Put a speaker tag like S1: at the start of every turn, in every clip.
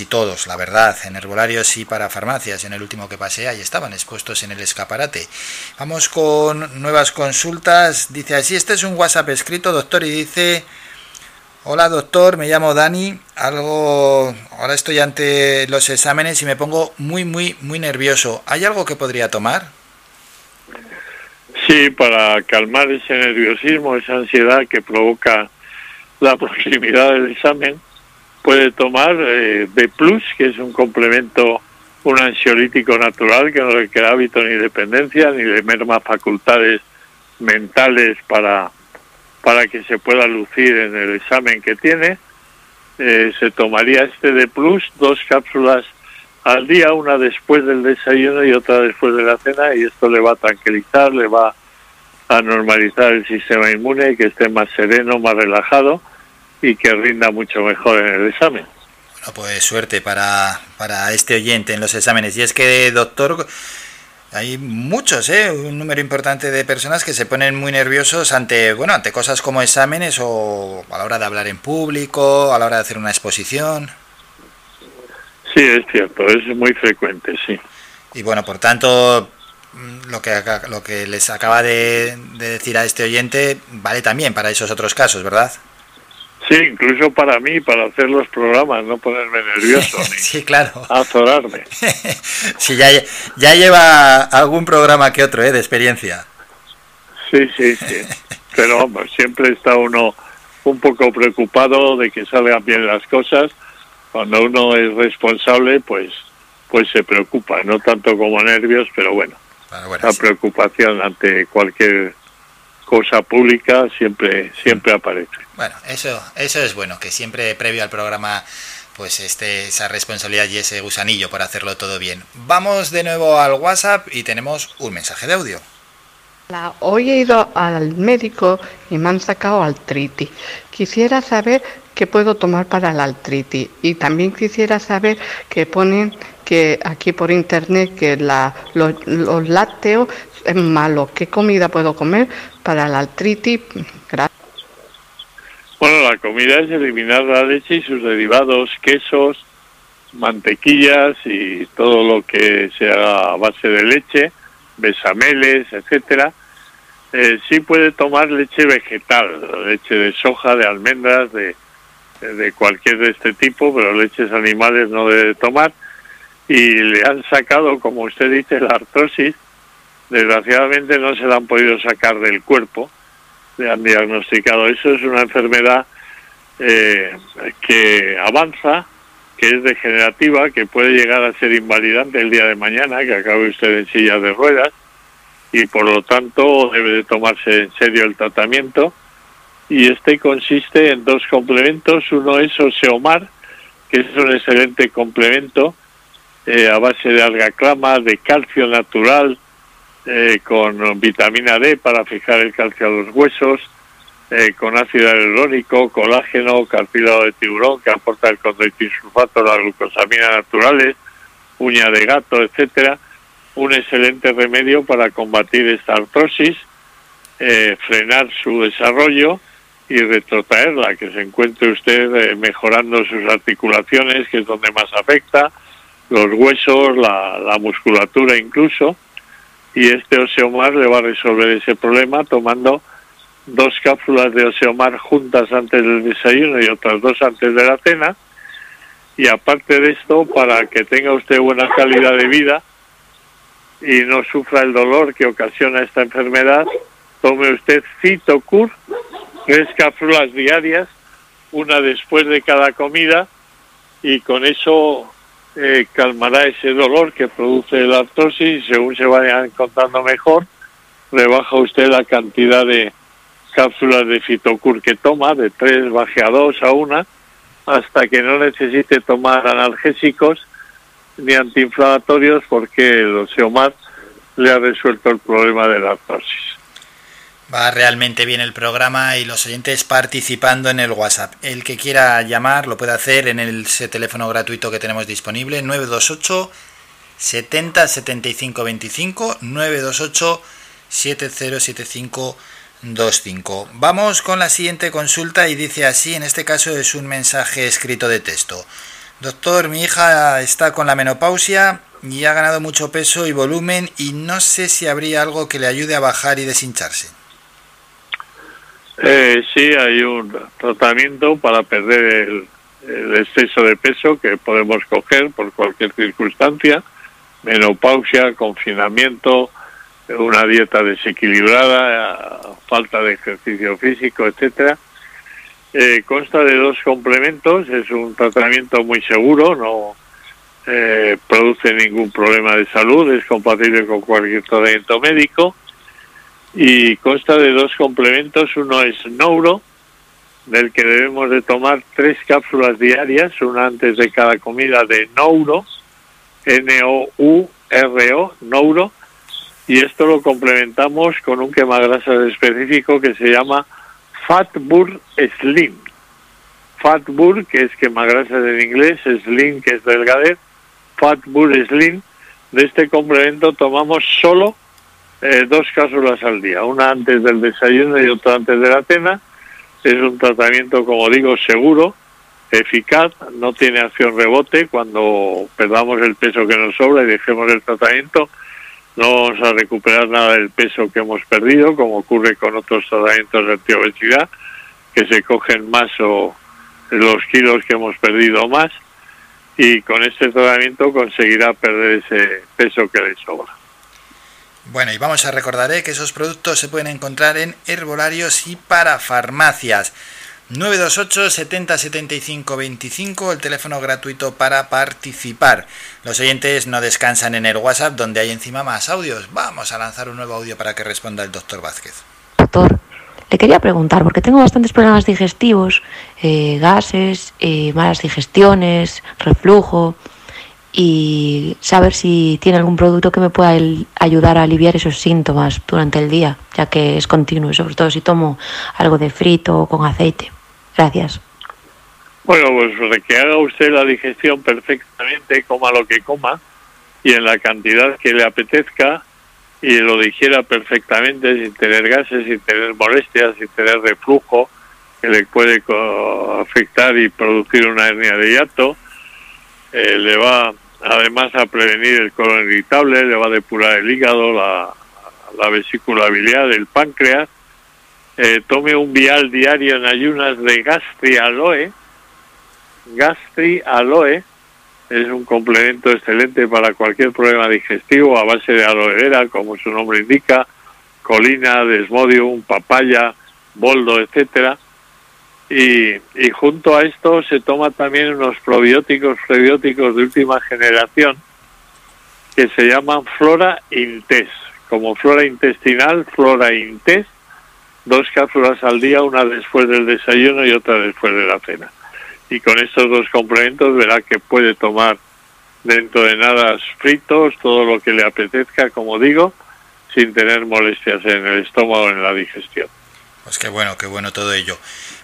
S1: y todos, la verdad, en herbolarios y para farmacias. En el último que pasé, ahí estaban expuestos en el escaparate. Vamos con nuevas consultas. Dice así, este es un WhatsApp escrito, doctor, y dice... Hola doctor, me llamo Dani. Algo, ahora estoy ante los exámenes y me pongo muy, muy, muy nervioso. ¿Hay algo que podría tomar?
S2: Sí, para calmar ese nerviosismo, esa ansiedad que provoca la proximidad del examen, puede tomar eh, B+, que es un complemento, un ansiolítico natural que no requiere hábito ni dependencia, ni de merma facultades mentales para para que se pueda lucir en el examen que tiene. Eh, se tomaría este de plus, dos cápsulas al día, una después del desayuno y otra después de la cena, y esto le va a tranquilizar, le va a normalizar el sistema inmune, que esté más sereno, más relajado y que rinda mucho mejor en el examen.
S1: Bueno, pues suerte para, para este oyente en los exámenes. Y es que, doctor, hay muchos, ¿eh? un número importante de personas que se ponen muy nerviosos ante, bueno, ante cosas como exámenes o a la hora de hablar en público, a la hora de hacer una exposición.
S2: Sí, es cierto, es muy frecuente, sí.
S1: Y bueno, por tanto, lo que, lo que les acaba de decir a este oyente vale también para esos otros casos, ¿verdad?
S2: Sí, incluso para mí, para hacer los programas, no ponerme nervioso.
S1: sí, claro.
S2: Azorarme.
S1: sí, ya, ya lleva algún programa que otro, ¿eh? De experiencia.
S2: Sí, sí, sí. Pero vamos, siempre está uno un poco preocupado de que salgan bien las cosas. Cuando uno es responsable, pues, pues se preocupa, no tanto como nervios, pero bueno, la preocupación ante cualquier cosa pública siempre siempre aparece.
S1: Bueno, eso eso es bueno que siempre previo al programa pues este esa responsabilidad y ese gusanillo por hacerlo todo bien. Vamos de nuevo al WhatsApp y tenemos un mensaje de audio.
S3: hoy he ido al médico y me han sacado artritis. Quisiera saber qué puedo tomar para la artritis y también quisiera saber qué ponen que aquí por internet que la, los, los lácteos es malo. ¿Qué comida puedo comer para la artritis?
S2: Bueno, la comida es eliminar la leche y sus derivados, quesos, mantequillas y todo lo que sea a base de leche, besameles, etcétera. Eh, sí puede tomar leche vegetal, leche de soja, de almendras, de, de cualquier de este tipo, pero leches animales no debe tomar. Y le han sacado, como usted dice, la artrosis, desgraciadamente no se la han podido sacar del cuerpo, le han diagnosticado. Eso es una enfermedad eh, que avanza, que es degenerativa, que puede llegar a ser invalidante el día de mañana, que acabe usted en silla de ruedas, y por lo tanto debe de tomarse en serio el tratamiento. Y este consiste en dos complementos. Uno es Oseomar, que es un excelente complemento eh, a base de alga clama, de calcio natural, eh, con vitamina D para fijar el calcio a los huesos, eh, con ácido hialurónico, colágeno, cartílago de tiburón que aporta el condroitinsulfato, la glucosamina naturales, uña de gato, etcétera, un excelente remedio para combatir esta artrosis, eh, frenar su desarrollo y retrotraerla, que se encuentre usted mejorando sus articulaciones, que es donde más afecta, los huesos, la musculatura incluso, y este Oseomar le va a resolver ese problema tomando dos cápsulas de Oseomar juntas antes del desayuno y otras dos antes de la cena. Y aparte de esto, para que tenga usted buena calidad de vida y no sufra el dolor que ocasiona esta enfermedad, tome usted Citocur, tres cápsulas diarias, una después de cada comida, y con eso eh, calmará ese dolor que produce la artrosis y según se vaya encontrando mejor, rebaja usted la cantidad de cápsulas de fitocur que toma, de tres baje a dos a una, hasta que no necesite tomar analgésicos ni antiinflamatorios porque el Oseomar le ha resuelto el problema de la artrosis.
S1: Va realmente bien el programa y los oyentes participando en el WhatsApp. El que quiera llamar lo puede hacer en el teléfono gratuito que tenemos disponible 928 70 75 25 928 7075 25. Vamos con la siguiente consulta y dice así, en este caso es un mensaje escrito de texto. Doctor, mi hija está con la menopausia y ha ganado mucho peso y volumen y no sé si habría algo que le ayude a bajar y deshincharse.
S2: Eh, sí, hay un tratamiento para perder el, exceso de peso que podemos coger por cualquier circunstancia, menopausia, confinamiento, una dieta desequilibrada, falta de ejercicio físico, etcétera. Eh, consta de dos complementos, es un tratamiento muy seguro, no eh, produce ningún problema de salud, es compatible con cualquier tratamiento médico y consta de dos complementos, uno es Nouro, del que debemos de tomar tres cápsulas diarias, una antes de cada comida de Nouro, N-O-U-R-O, Nouro, y esto lo complementamos con un quemagrasas específico que se llama Fatbur Slim. Fatbur, que es quemagrasas en inglés, Slim, que es delgadez, Fatbur Slim. De este complemento tomamos solo eh, dos cápsulas al día, una antes del desayuno y otra antes de la cena. Es un tratamiento, como digo, seguro, eficaz, no tiene acción rebote. Cuando perdamos el peso que nos sobra y dejemos el tratamiento, no vamos a recuperar nada del peso que hemos perdido, como ocurre con otros tratamientos de antiobesidad, que se cogen más o los kilos que hemos perdido más, y con este tratamiento conseguirá perder ese peso que le sobra.
S1: Bueno, y vamos a recordar ¿eh? que esos productos se pueden encontrar en herbolarios y para farmacias. 928 70 75 25, el teléfono gratuito para participar. Los oyentes no descansan en el WhatsApp, donde hay encima más audios. Vamos a lanzar un nuevo audio para que responda el doctor Vázquez.
S4: Doctor, le quería preguntar, porque tengo bastantes problemas digestivos, eh, gases, eh, malas digestiones, reflujo, y saber si tiene algún producto que me pueda ayudar a aliviar esos síntomas durante el día, ya que es continuo, sobre todo si tomo algo de frito o con aceite. Gracias.
S2: Bueno, pues que haga usted la digestión perfectamente, coma lo que coma y en la cantidad que le apetezca y lo digiera perfectamente sin tener gases, sin tener molestias, sin tener reflujo que le puede afectar y producir una hernia de hiato. Eh, le va además a prevenir el colon irritable, le va a depurar el hígado, la, la vesícula biliar, el páncreas eh, tome un vial diario en ayunas de gastri aloe. Gastri aloe es un complemento excelente para cualquier problema digestivo a base de aloe vera, como su nombre indica, colina, desmodium, papaya, boldo, etcétera. Y, junto a esto se toma también unos probióticos, prebióticos de última generación que se llaman Flora Intes, como flora intestinal, Flora Intes, dos cápsulas al día, una después del desayuno y otra después de la cena. Y con estos dos complementos verá que puede tomar dentro de nada fritos, todo lo que le apetezca, como digo, sin tener molestias en el estómago o en la digestión.
S1: Pues qué bueno, qué bueno todo ello.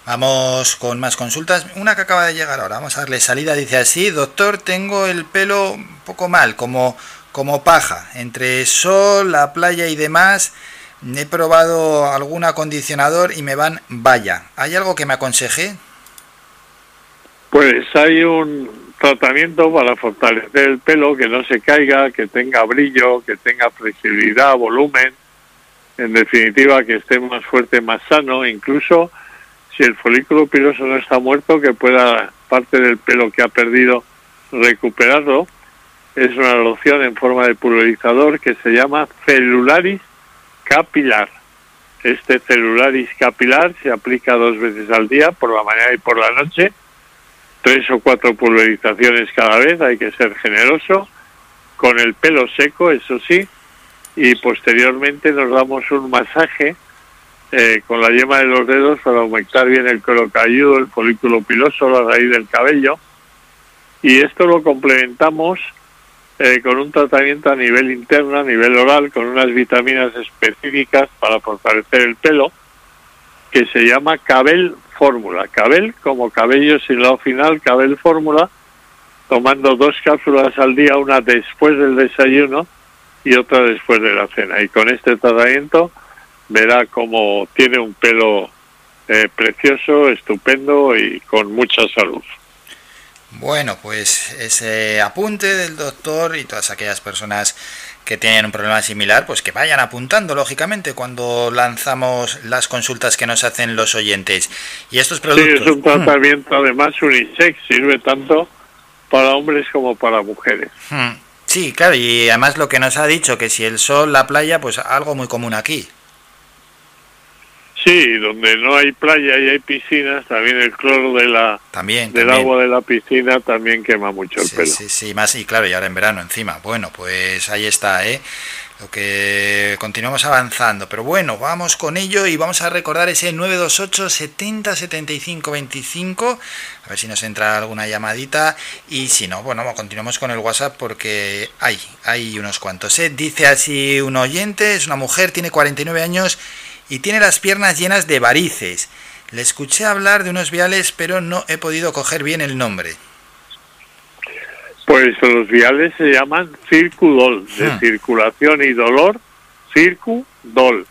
S1: Vamos con más consultas. Una que acaba de llegar ahora, vamos a darle salida. Dice así, doctor, tengo el pelo un poco mal, como, como paja, entre sol, la playa y demás He probado algún acondicionador y me van vaya. ¿Hay algo que me aconseje?
S2: Pues hay un tratamiento para fortalecer el pelo, que no se caiga, que tenga brillo, que tenga flexibilidad, volumen, en definitiva que esté más fuerte, más sano, incluso si el folículo piloso no está muerto, que pueda parte del pelo que ha perdido recuperarlo. Es una loción en forma de pulverizador que se llama Celularis capilar. Este celularis capilar se aplica dos veces al día, por la mañana y por la noche, tres o cuatro pulverizaciones cada vez, hay que ser generoso, con el pelo seco, eso sí, y posteriormente nos damos un masaje eh, con la yema de los dedos para aumentar bien el cuero cabelludo, el folículo piloso, la raíz del cabello, y esto lo complementamos eh, con un tratamiento a nivel interno, a nivel oral, con unas vitaminas específicas para fortalecer el pelo, que se llama Cabel Fórmula. Cabel como cabello sin lado final, Cabel Fórmula, tomando dos cápsulas al día, una después del desayuno y otra después de la cena. Y con este tratamiento verá como tiene un pelo eh, precioso, estupendo y con mucha salud.
S1: Bueno, pues ese apunte del doctor y todas aquellas personas que tienen un problema similar, pues que vayan apuntando, lógicamente, cuando lanzamos las consultas que nos hacen los oyentes. Y estos productos...
S2: Sí, es un tratamiento además unisex, sirve tanto para hombres como para mujeres.
S1: Hmm. Sí, claro, y además lo que nos ha dicho, que si el sol, la playa, pues algo muy común aquí.
S2: Sí, donde no hay playa y hay piscinas, también el cloro de la
S1: también,
S2: del agua de la piscina también quema mucho el pelo.
S1: Sí, sí, más y claro, y ahora en verano encima. Bueno, pues ahí está, ¿eh? Lo que continuamos avanzando, pero bueno, vamos con ello y vamos a recordar ese 928 70 75 25, a ver si nos entra alguna llamadita y si no, bueno, continuamos con el WhatsApp porque hay, hay unos cuantos. ¿eh? Dice así un oyente, es una mujer, tiene 49 años y tiene las piernas llenas de varices. Le escuché hablar de unos viales, pero no he podido coger bien el nombre.
S2: Pues los viales se llaman Circudol, de ah. circulación y dolor, Circudol.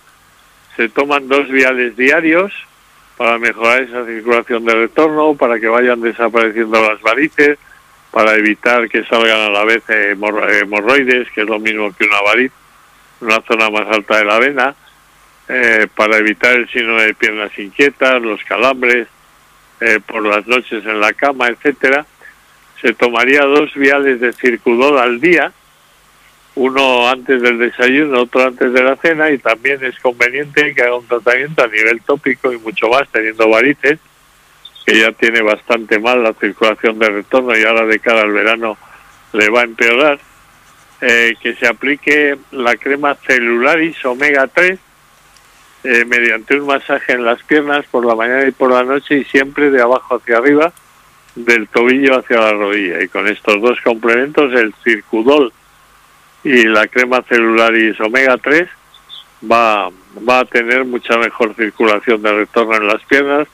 S2: Se toman dos viales diarios para mejorar esa circulación de retorno, para que vayan desapareciendo las varices, para evitar que salgan a la vez hemorroides, que es lo mismo que una variz, una zona más alta de la vena eh, para evitar el síndrome de piernas inquietas, los calambres, eh, por las noches en la cama, etcétera, se tomaría dos viales de circudol al día, uno antes del desayuno, otro antes de la cena, y también es conveniente que haga un tratamiento a nivel tópico y mucho más, teniendo varices, que ya tiene bastante mal la circulación de retorno y ahora de cara al verano le va a empeorar, eh, que se aplique la crema celularis omega 3 eh, mediante un masaje en las piernas por la mañana y por la noche y siempre de abajo hacia arriba, del tobillo hacia la rodilla. Y con estos dos complementos, el circudol y la crema celularis omega 3, va, va a tener mucha mejor circulación de retorno en las piernas,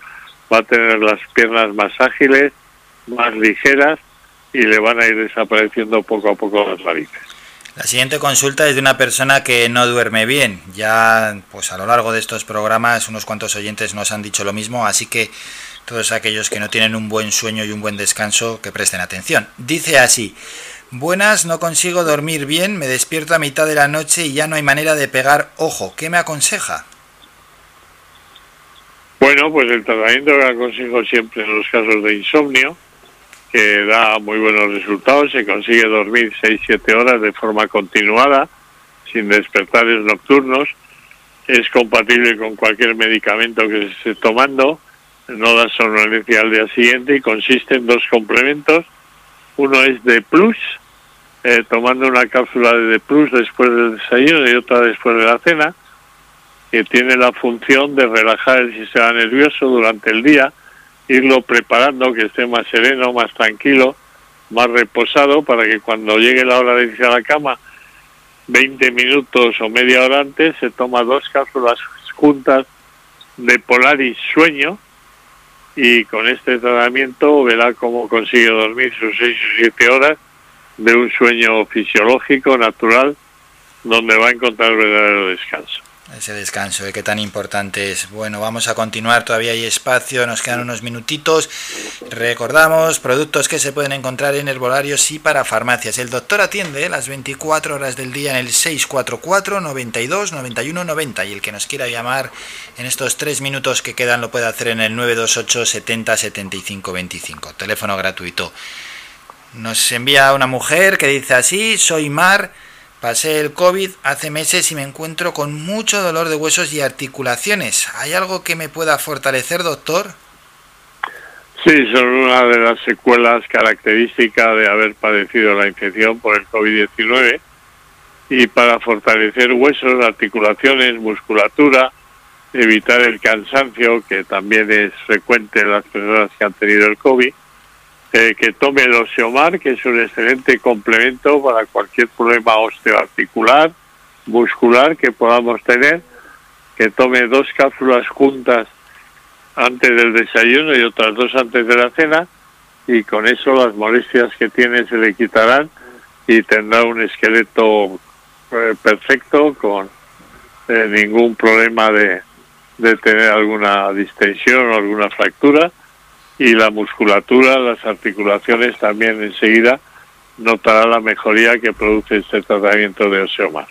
S2: va a tener las piernas más ágiles, más ligeras y le van a ir desapareciendo poco a poco las varices.
S1: La siguiente consulta es de una persona que no duerme bien. Ya, pues a lo largo de estos programas, unos cuantos oyentes nos han dicho lo mismo, así que todos aquellos que no tienen un buen sueño y un buen descanso, que presten atención. Dice así: Buenas, no consigo dormir bien, me despierto a mitad de la noche y ya no hay manera de pegar ojo. ¿Qué me aconseja?
S2: Bueno, pues el tratamiento que aconsejo siempre en los casos de insomnio que da muy buenos resultados, se consigue dormir 6-7 horas de forma continuada, sin despertares nocturnos, es compatible con cualquier medicamento que se esté tomando, no da somnolencia al día siguiente y consiste en dos complementos, uno es de plus, eh, tomando una cápsula de plus después del desayuno y otra después de la cena, que tiene la función de relajar el sistema nervioso durante el día, irlo preparando, que esté más sereno, más tranquilo, más reposado, para que cuando llegue la hora de irse a la cama, 20 minutos o media hora antes, se toma dos cápsulas juntas de Polaris Sueño y con este tratamiento verá cómo consigue dormir sus 6 o 7 horas de un sueño fisiológico, natural, donde va a encontrar verdadero descanso
S1: ese descanso, ¿eh? que tan importante es. Bueno, vamos a continuar, todavía hay espacio, nos quedan unos minutitos. Recordamos, productos que se pueden encontrar en herbolarios y para farmacias. El doctor atiende las 24 horas del día en el 644 92 91 90 y el que nos quiera llamar en estos tres minutos que quedan lo puede hacer en el 928 70 75 25, teléfono gratuito. Nos envía una mujer que dice así, soy Mar Pasé el COVID hace meses y me encuentro con mucho dolor de huesos y articulaciones. ¿Hay algo que me pueda fortalecer, doctor?
S2: Sí, son una de las secuelas características de haber padecido la infección por el COVID-19 y para fortalecer huesos, articulaciones, musculatura, evitar el cansancio, que también es frecuente en las personas que han tenido el COVID, eh, que tome el Osteomar, que es un excelente complemento para cualquier problema osteoarticular, muscular que podamos tener, que tome dos cápsulas juntas antes del desayuno y otras dos antes de la cena, y con eso las molestias que tiene se le quitarán y tendrá un esqueleto eh, perfecto con eh, ningún problema de, de tener alguna distensión o alguna fractura y la musculatura, las articulaciones también enseguida notará la mejoría que produce este tratamiento de Oseomar.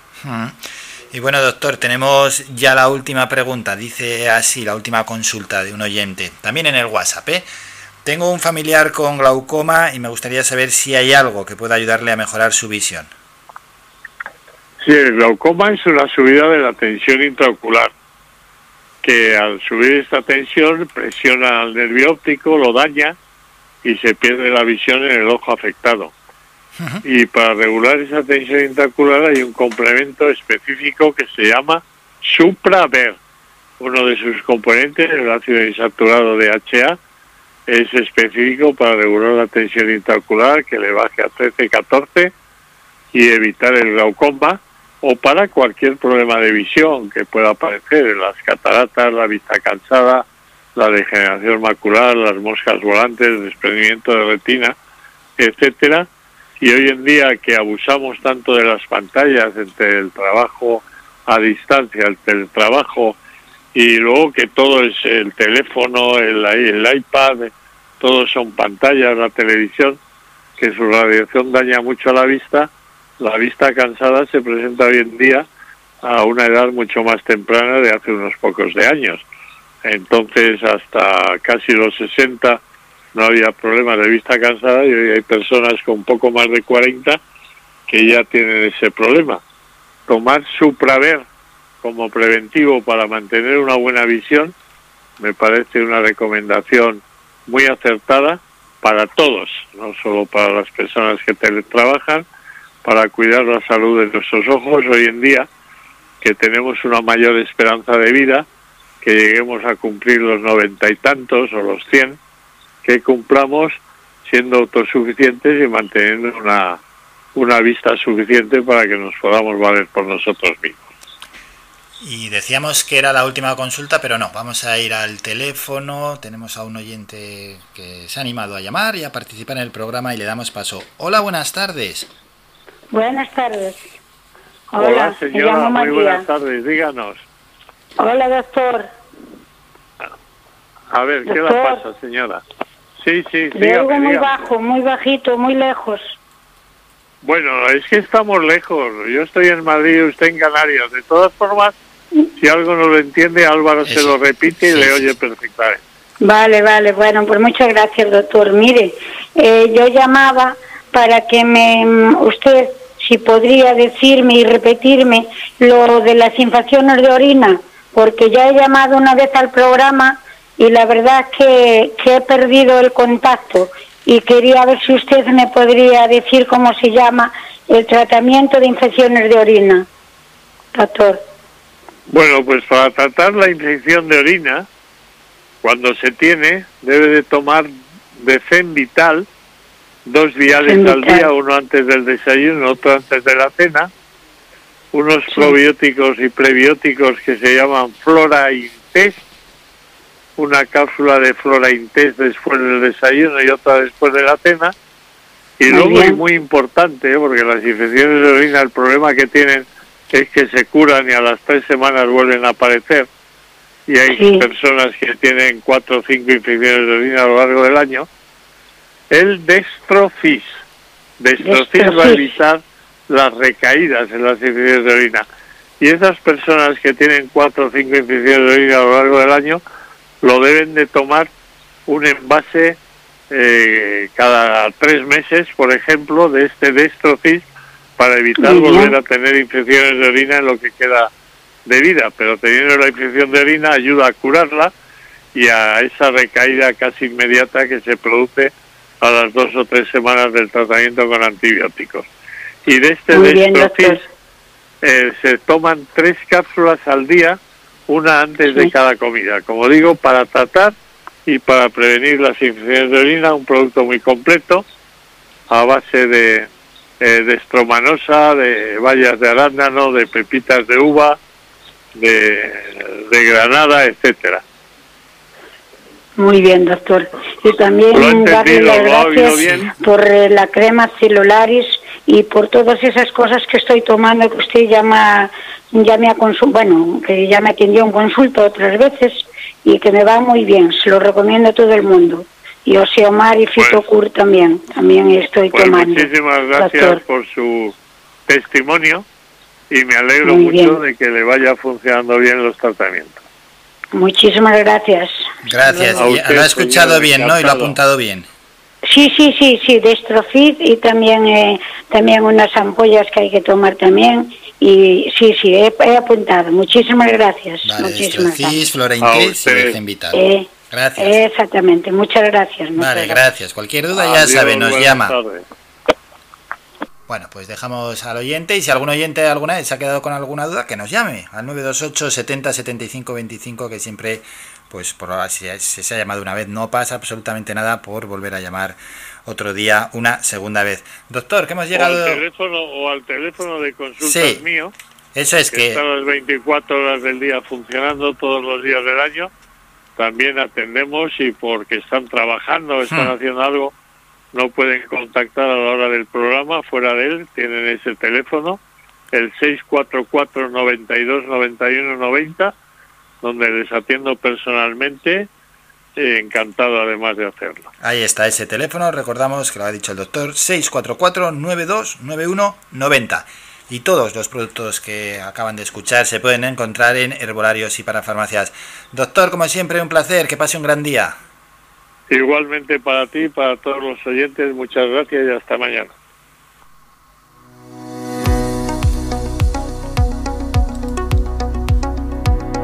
S1: Y bueno, doctor, tenemos ya la última pregunta. Dice así, la última consulta de un oyente, también en el WhatsApp. ¿eh? Tengo un familiar con glaucoma y me gustaría saber si hay algo que pueda ayudarle a mejorar su visión.
S2: Sí, el glaucoma es una subida de la tensión intraocular, que al subir esta tensión presiona al nervio óptico, lo daña y se pierde la visión en el ojo afectado. Y para regular esa tensión intraocular hay un complemento específico que se llama Supraver. Uno de sus componentes, el ácido insaturado de HA, es específico para regular la tensión intraocular, que le baje a 13-14 y evitar el glaucoma o para cualquier problema de visión que pueda aparecer, las cataratas, la vista cansada, la degeneración macular, las moscas volantes, el desprendimiento de retina, etcétera. Y hoy en día que abusamos tanto de las pantallas entre el trabajo a distancia, el teletrabajo y luego que todo es el teléfono, el, el iPad, todos son pantallas, la televisión, que su radiación daña mucho a la vista, la vista cansada se presenta hoy en día a una edad mucho más temprana de hace unos pocos de años. Entonces, hasta casi los 60 no había problema de vista cansada y hoy hay personas con poco más de 40 que ya tienen ese problema. Tomar Supraver como preventivo para mantener una buena visión me parece una recomendación muy acertada para todos, no solo para las personas que teletrabajan, para cuidar la salud de nuestros ojos hoy en día, que tenemos una mayor esperanza de vida, que lleguemos a cumplir los noventa y tantos o los cien, que cumplamos siendo autosuficientes y manteniendo una, una vista suficiente para que nos podamos valer por nosotros mismos.
S1: Y decíamos que era la última consulta, pero no, vamos a ir al teléfono. Tenemos a un oyente que se ha animado a llamar y a participar en el programa y le damos paso. Hola, buenas tardes.
S5: Buenas tardes.
S2: Hola, señora, muy buenas tardes, díganos.
S5: Hola, doctor.
S2: A ver, ¿qué le pasa, señora? Sí, sí,
S5: dígame, muy bajo, muy bajito, muy lejos.
S2: Bueno, es que estamos lejos. Yo estoy en Madrid y usted en Canarias. De todas formas, si algo no lo entiende, Álvaro se lo repite y le oye perfectamente.
S5: Vale, vale. Bueno, pues muchas gracias, doctor. Mire, eh, yo llamaba para que me usted si podría decirme y repetirme lo de las infecciones de orina, porque ya he llamado una vez al programa y la verdad que, que he perdido el contacto y quería ver si usted me podría decir cómo se llama el tratamiento de infecciones de orina, doctor.
S2: Bueno, pues para tratar la infección de orina, cuando se tiene, debe de tomar Decen Vital, dos viales al día, uno antes del desayuno, otro antes de la cena, unos probióticos y prebióticos que se llaman Flora Intest, una cápsula de Flora Intest después del desayuno y otra después de la cena, y luego es muy importante, ¿eh? porque las infecciones de orina, el problema que tienen es que se curan y a las tres semanas vuelven a aparecer, y hay personas que tienen cuatro o cinco infecciones de orina a lo largo del año, el destrofis. Destrofis va a evitar las recaídas en las infecciones de orina. Y esas personas que tienen cuatro o cinco infecciones de orina a lo largo del año lo deben de tomar un envase eh, cada tres meses, por ejemplo, de este destrofis para evitar volver a tener infecciones de orina en lo que queda de vida. Pero teniendo la infección de orina ayuda a curarla y a esa recaída casi inmediata que se produce a las dos o tres semanas del tratamiento con antibióticos. Y de este destrofis eh, se toman tres cápsulas al día, una antes de cada comida. Como digo, para tratar y para prevenir las infecciones de orina, un producto muy completo a base de, eh, de estromanosa, de bayas de arándano, de pepitas de uva, de, de granada, etcétera.
S5: Muy bien, doctor. Y también darle las gracias por eh, la crema celularis y por todas esas cosas que estoy tomando que usted llama ya me ha bueno, que ya me atendió un consulto otras veces y que me va muy bien. Se lo recomiendo a todo el mundo. y Oseomar y
S2: Pues-
S5: Fitocur también, también estoy
S2: Pues
S5: tomando.
S2: muchísimas gracias
S5: doctor.
S2: por su testimonio y me alegro
S5: Muy
S2: mucho
S5: bien.
S2: de que le vaya funcionando bien los tratamientos.
S5: Muchísimas gracias.
S1: Gracias.
S2: A
S1: Y
S2: usted,
S1: lo ha escuchado
S2: señor,
S1: bien, ¿no? Y lo ha apuntado bien.
S5: Sí, sí, sí, sí, Destrofit y también eh, también unas ampollas que hay que tomar también. Y sí, sí, he, he apuntado. Muchísimas gracias.
S1: Vale,
S5: Muchísimas
S1: Flora
S5: gracias. Eh,
S1: Gracias.
S5: Exactamente, muchas gracias. muchas
S1: Vale,
S5: gracias.
S1: gracias. Cualquier duda ya sabe, nos llama. Bueno, pues dejamos al oyente y si algún oyente alguna vez se ha quedado con alguna duda, que nos llame al 928 70 75 25, que siempre, pues por ahora, si se ha llamado una vez, no pasa absolutamente nada por volver a llamar otro día una segunda vez. Doctor, que hemos
S2: O al
S1: llegado...
S2: teléfono o al teléfono de consultas
S1: Sí.
S2: mío,
S1: Eso es
S2: que
S1: que...
S2: está las 24 horas del día funcionando todos los días del año. También atendemos y porque están trabajando, están
S1: Hmm.
S2: haciendo algo, no pueden contactar a la hora del programa. Fuera de él tienen ese teléfono, el 644 92 91 90, donde les atiendo personalmente. eh, encantado además de hacerlo.
S1: Ahí está ese teléfono, recordamos que lo ha dicho el doctor, 644-929190. Y todos los productos que acaban de escuchar se pueden encontrar en herbolarios y para farmacias. Doctor, como siempre, un placer, que pase un gran día.
S2: Igualmente para ti, para todos los oyentes, muchas gracias y hasta mañana.